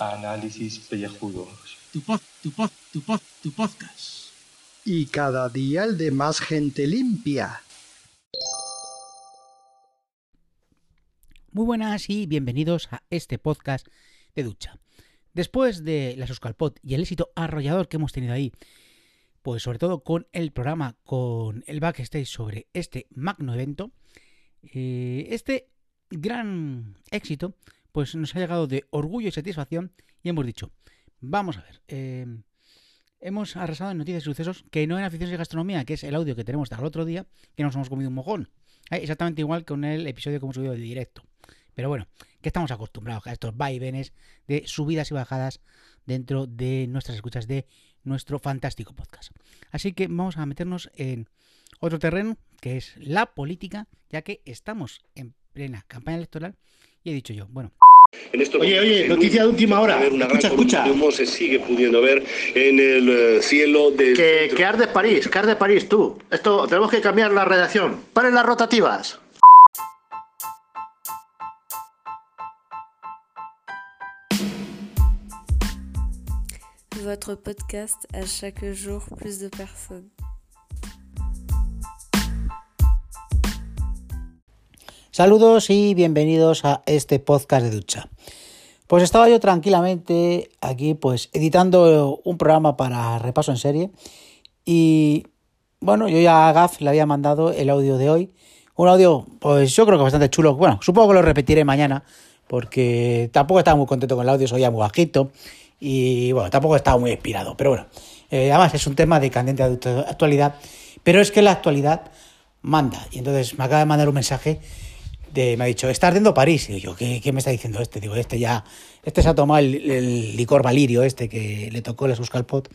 Análisis pellejudos. Tu pod, tu pod, tu pod, tu podcast. Y cada día el de más gente limpia. Muy buenas y bienvenidos a este podcast de ducha. Después de la Suscalpot y el éxito arrollador que hemos tenido ahí, pues sobre todo con el programa, con el backstage sobre este magno evento, eh, este gran éxito, pues nos ha llegado de orgullo y satisfacción y hemos dicho, vamos a ver, eh, hemos arrasado en noticias y sucesos que no en aficiones de gastronomía, que es el audio que tenemos hasta el otro día, que nos hemos comido un mojón. Eh, exactamente igual que con el episodio que hemos subido de directo. Pero bueno, que estamos acostumbrados a estos vaivenes de subidas y bajadas dentro de nuestras escuchas de nuestro fantástico podcast. Así que vamos a meternos en otro terreno, que es la política, ya que estamos en plena campaña electoral y he dicho yo, bueno, Oye, oye, noticia de última hora. Escucha, escucha. De humo se sigue pudiendo ver en el eh, cielo de. Que, que arde París, que arde París, tú. Esto, tenemos que cambiar la redacción. Paren las rotativas. Votre podcast à chaque jour plus de personnes. Saludos y bienvenidos a este podcast de ducha. Pues estaba yo tranquilamente aquí pues editando un programa para repaso en serie y bueno, yo ya a Gaf le había mandado el audio de hoy. Un audio pues yo creo que bastante chulo. Bueno, supongo que lo repetiré mañana porque tampoco estaba muy contento con el audio, soy ya muy bajito y bueno, tampoco estaba muy inspirado. Pero bueno, eh, además es un tema de candente actualidad, pero es que la actualidad manda. Y entonces me acaba de mandar un mensaje me ha dicho, está ardiendo París. Y yo, ¿qué, me está diciendo este? Digo, este ya, este se ha tomado el, licor valirio, este que le tocó el Suscalpot.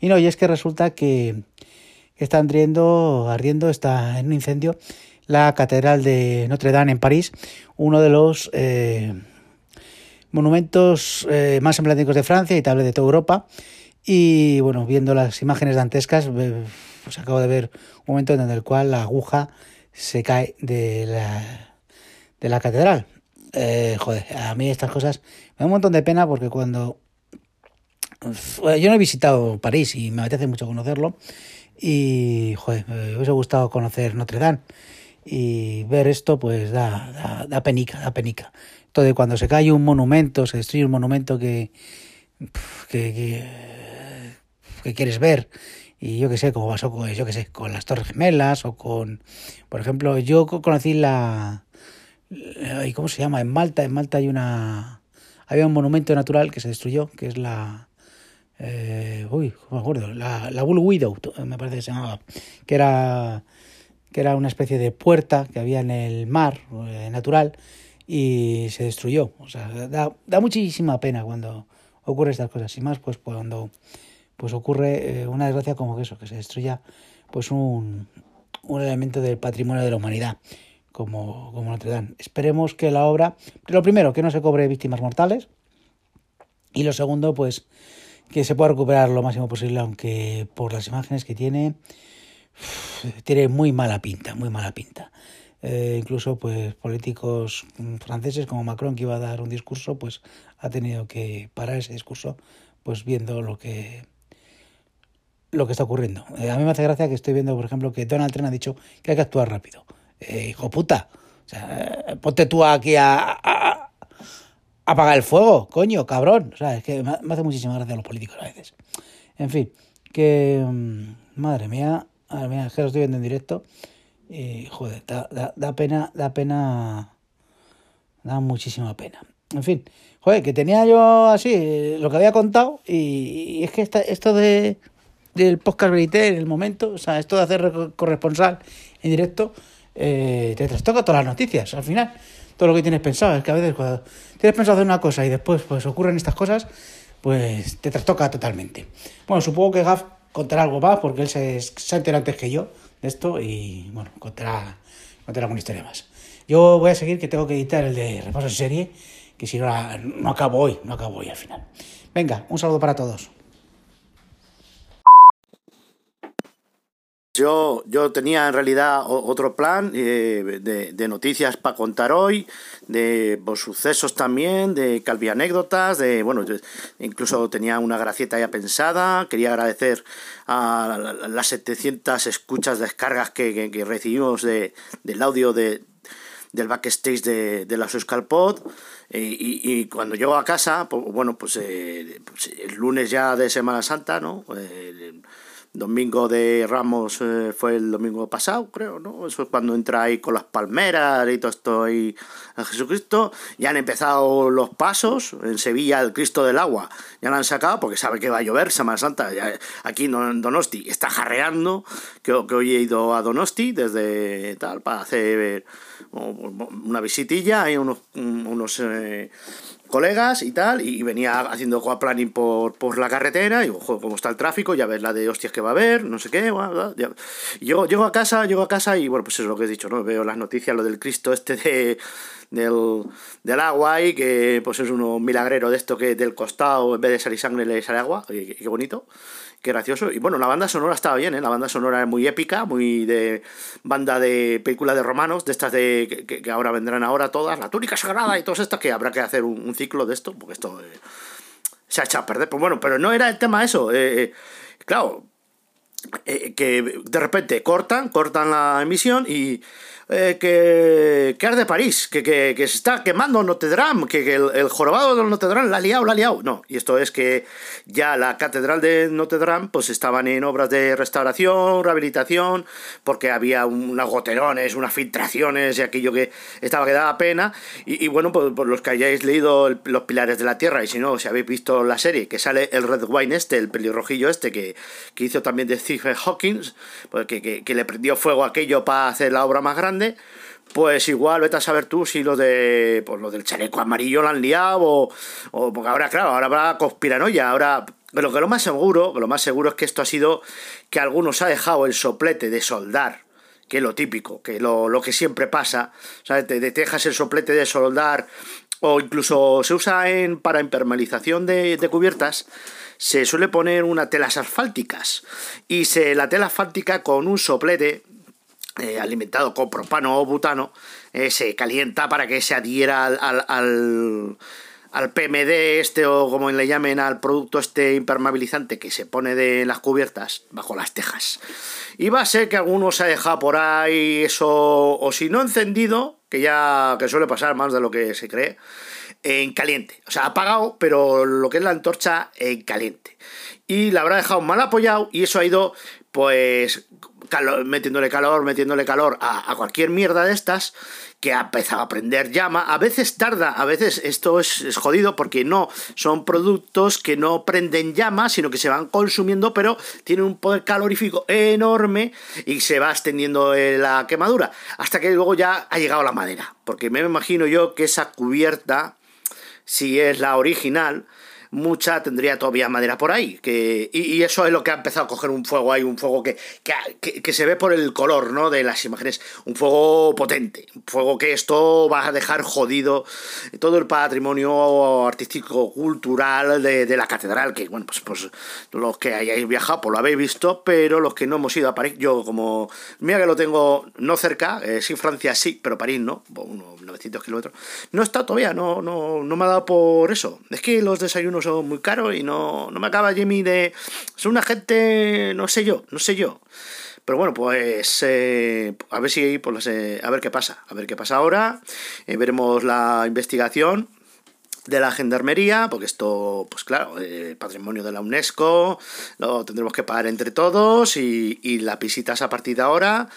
Y no, y es que resulta que, está ardiendo, ardiendo, está en un incendio la Catedral de Notre Dame en París, uno de los eh, monumentos eh, más emblemáticos de Francia y tal vez de toda Europa. Y bueno, viendo las imágenes dantescas, pues acabo de ver un momento en el cual la aguja se cae de la de la catedral. Eh, joder, a mí estas cosas me da un montón de pena porque cuando... Yo no he visitado París y me apetece mucho conocerlo. Y, joder, me hubiese gustado conocer Notre Dame. Y ver esto, pues da, da, da penica, da penica. Todo cuando se cae un monumento, se destruye un monumento que, que, que, que quieres ver y yo qué sé, como pasó con, yo qué sé, con las Torres Gemelas o con, por ejemplo, yo conocí la, ¿Y cómo se llama? En Malta, en Malta hay una había un monumento natural que se destruyó, que es la eh, uy, ¿cómo me acuerdo? La, la Bull Widow, me parece que se llamaba, que era que era una especie de puerta que había en el mar eh, natural y se destruyó. O sea, da, da, muchísima pena cuando ocurre estas cosas. Y más pues cuando pues ocurre eh, una desgracia como que eso, que se destruya pues un, un elemento del patrimonio de la humanidad como, como Notre Dame. Esperemos que la obra, lo primero, que no se cobre víctimas mortales y lo segundo, pues que se pueda recuperar lo máximo posible, aunque por las imágenes que tiene, tiene muy mala pinta, muy mala pinta. Eh, incluso pues políticos franceses como Macron que iba a dar un discurso pues ha tenido que parar ese discurso pues viendo lo que lo que está ocurriendo eh, a mí me hace gracia que estoy viendo por ejemplo que Donald Trump ha dicho que hay que actuar rápido eh, hijo puta. O sea, ponte tú aquí a, a, apagar el fuego, coño, cabrón. O sea, es que me, hace muchísima gracia los políticos a veces. En fin, que. Mm, madre mía, madre mía, es que lo estoy viendo en directo. Y, joder, da, da, pena, da pena. Da muchísima pena. En fin, joder, que tenía yo así lo que había contado. Y, es que esto de del podcast Verité en el momento, o sea, esto de hacer corresponsal en directo, eh, te trastoca todas las noticias al final. Todo lo que tienes pensado. Es que a veces cuando tienes pensado hacer una cosa y después pues ocurren estas cosas, pues te trastoca totalmente. Bueno, supongo que Gaf contará algo más porque él se, se enterado antes que yo de esto y bueno, contará, contará alguna historia más. Yo voy a seguir que tengo que editar el de repaso en serie, que si no, no acabo hoy, no acabo hoy al final. Venga, un saludo para todos. Yo, yo tenía en realidad otro plan eh, de, noticias para contar hoy, de pues, sucesos también, de calvi anécdotas, de bueno, incluso tenía una gracieta ya pensada. Quería agradecer a las 700 escuchas, descargas que, recibimos de, del audio de, del backstage de, de la Euskalpod. Y, y, cuando llego a casa, pues, bueno, pues, eh, pues, el lunes ya de Semana Santa, ¿no? Eh, domingo de Ramos eh, fue el domingo pasado, creo, ¿no? Eso es cuando entra ahí con las palmeras y todo esto ahí a Jesucristo. Ya han empezado los pasos en Sevilla, el Cristo del Agua. Ya lo han sacado porque sabe que va a llover Semana Santa. aquí en Donosti está jarreando, que, que hoy he ido a Donosti desde tal, para hacer una visitilla, hay unos, unos eh, colegas y tal, y venía haciendo coaplaning por, por la carretera, y ojo, cómo está el tráfico, ya ves la de hostias que va a haber, no sé qué, llego, llego a casa, llego a casa y bueno, pues eso es lo que he dicho, ¿no? Veo las noticias, lo del Cristo este de, del, del agua y que pues es uno milagrero de esto que del costado en vez de salir sangre le sale agua, qué bonito qué gracioso. Y bueno, la banda sonora estaba bien, ¿eh? La banda sonora es muy épica, muy de banda de película de romanos, de estas de que, ahora vendrán ahora todas, La túnica sagrada y todas estas, que habrá que hacer un, ciclo de esto, porque esto eh, se ha echado a perder. Pues bueno, pero no era el tema eso. Eh, eh claro, que de repente cortan, cortan la emisión y eh, que, que de París, que, que, se está quemando Notre Dame, que, el, jorobado de Notre Dame la ha liado, la ha liado. No, y esto es que ya la catedral de Notre Dame pues estaban en obras de restauración, rehabilitación, porque había unos goterones, unas filtraciones y aquello que estaba que daba pena. Y, bueno, pues por los que hayáis leído Los Pilares de la Tierra, y si no, si habéis visto la serie, que sale el Red Wine este, el pelirrojillo este, que, que hizo también de Stephen Hawking, pues que le prendió fuego aquello para hacer la obra más grande pues igual vete a saber tú si lo de pues lo del chaleco amarillo lo han liado o, porque ahora claro ahora habrá conspiranoia ahora pero que lo más seguro lo más seguro es que esto ha sido que algunos ha dejado el soplete de soldar que es lo típico que lo, lo que siempre pasa ¿sabes? Te, dejas el soplete de soldar o incluso se usa en para impermeabilización de, de cubiertas se suele poner una telas asfálticas y se la tela asfáltica con un soplete eh, alimentado con propano o butano, eh, se calienta para que se adhiera al, al, al, PMD este o como le llamen al producto este impermeabilizante que se pone de las cubiertas bajo las tejas. Y va a ser que alguno se ha dejado por ahí eso, o si no encendido, que ya que suele pasar más de lo que se cree, en caliente. O sea, apagado, pero lo que es la antorcha en caliente. Y la habrá dejado mal apoyado y eso ha ido pues metiéndole calor, metiéndole calor a, cualquier mierda de estas, que ha empezado a prender llama. A veces tarda, a veces esto es, jodido porque no son productos que no prenden llama, sino que se van consumiendo, pero tienen un poder calorífico enorme y se va extendiendo eh, la quemadura. Hasta que luego ya ha llegado la madera. Porque me imagino yo que esa cubierta, si es la original, mucha tendría todavía madera por ahí. Que, y, eso es lo que ha empezado a coger un fuego ahí, un fuego que, que, que, se ve por el color ¿no? de las imágenes. Un fuego potente, un fuego que esto va a dejar jodido todo el patrimonio artístico, cultural de, de la catedral. Que bueno, pues, pues los que hayáis viajado, pues lo habéis visto, pero los que no hemos ido a París, yo como, mira que lo tengo no cerca, eh, sí, Francia sí, pero París no, unos 900 kilómetros, no está todavía, no, no, no me ha dado por eso. Es que los desayunos son muy caros y no, no me acaba Jimmy de... Son una gente, no sé yo, no sé yo. Pero bueno, pues eh, a ver si pues, eh, a ver qué pasa, a ver qué pasa ahora. Eh, veremos la investigación de la gendarmería, porque esto, pues claro, patrimonio de la UNESCO, lo tendremos que pagar entre todos y, y las visitas a partir de ahora,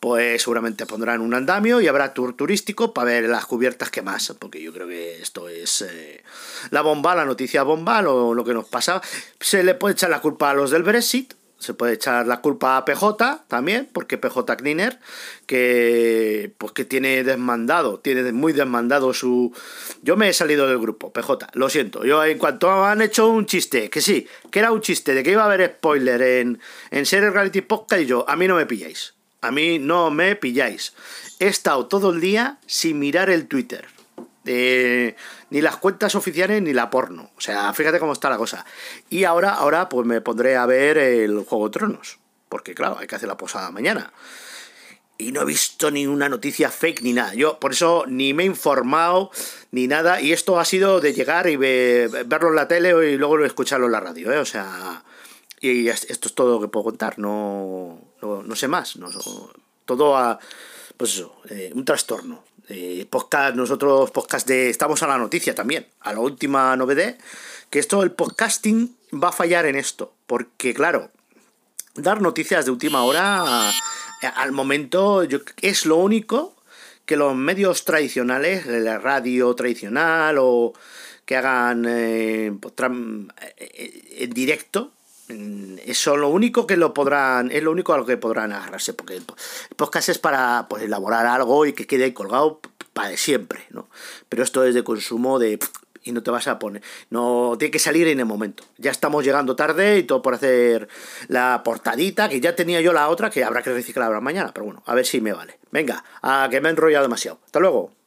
pues seguramente pondrán un andamio y habrá tour turístico para ver las cubiertas que más, porque yo creo que esto es eh, la bomba, la noticia bomba, lo, lo que nos pasa. Se le puede echar la culpa a los del Brexit, se puede echar la culpa a PJ también, porque PJ Cleaner, que pues que tiene desmandado, tiene muy desmandado su... Yo me he salido del grupo, PJ, lo siento. Yo en cuanto han hecho un chiste, que sí, que era un chiste de que iba a haber spoiler en, en Series Reality Podcast y yo, a mí no me pilláis. A mí no me pilláis. He estado todo el día sin mirar el Twitter. Eh, ni las cuentas oficiales ni la porno. O sea, fíjate cómo está la cosa. Y ahora, ahora pues me pondré a ver el Juego de Tronos. porque claro, hay que hacer la posada mañana. Y no he visto ni una noticia fake ni nada. Yo por eso ni me he informado ni nada. Y esto ha sido de llegar y verlo en la tele y luego escucharlo en la radio. ¿eh? O sea, y esto es todo lo que puedo contar. No, no, sé más. No, todo a, pues eso, eh, un trastorno. Eh, podcast, nosotros podcast de estamos a la noticia también, a la última novedad, que esto el podcasting va a fallar en esto, porque claro, dar noticias de última hora al momento es lo único que los medios tradicionales, la radio tradicional o que hagan eh, eh, en directo, eso lo único que lo podrán, es lo único a lo que podrán agarrarse, porque el podcast es para pues, elaborar algo y que quede colgado para siempre, ¿no? Pero esto es de consumo de y no te vas a poner. No, tiene que salir en el momento. Ya estamos llegando tarde y todo por hacer la portadita, que ya tenía yo la otra, que habrá que reciclar mañana, pero bueno, a ver si me vale. Venga, a que me he enrollado demasiado. Hasta luego.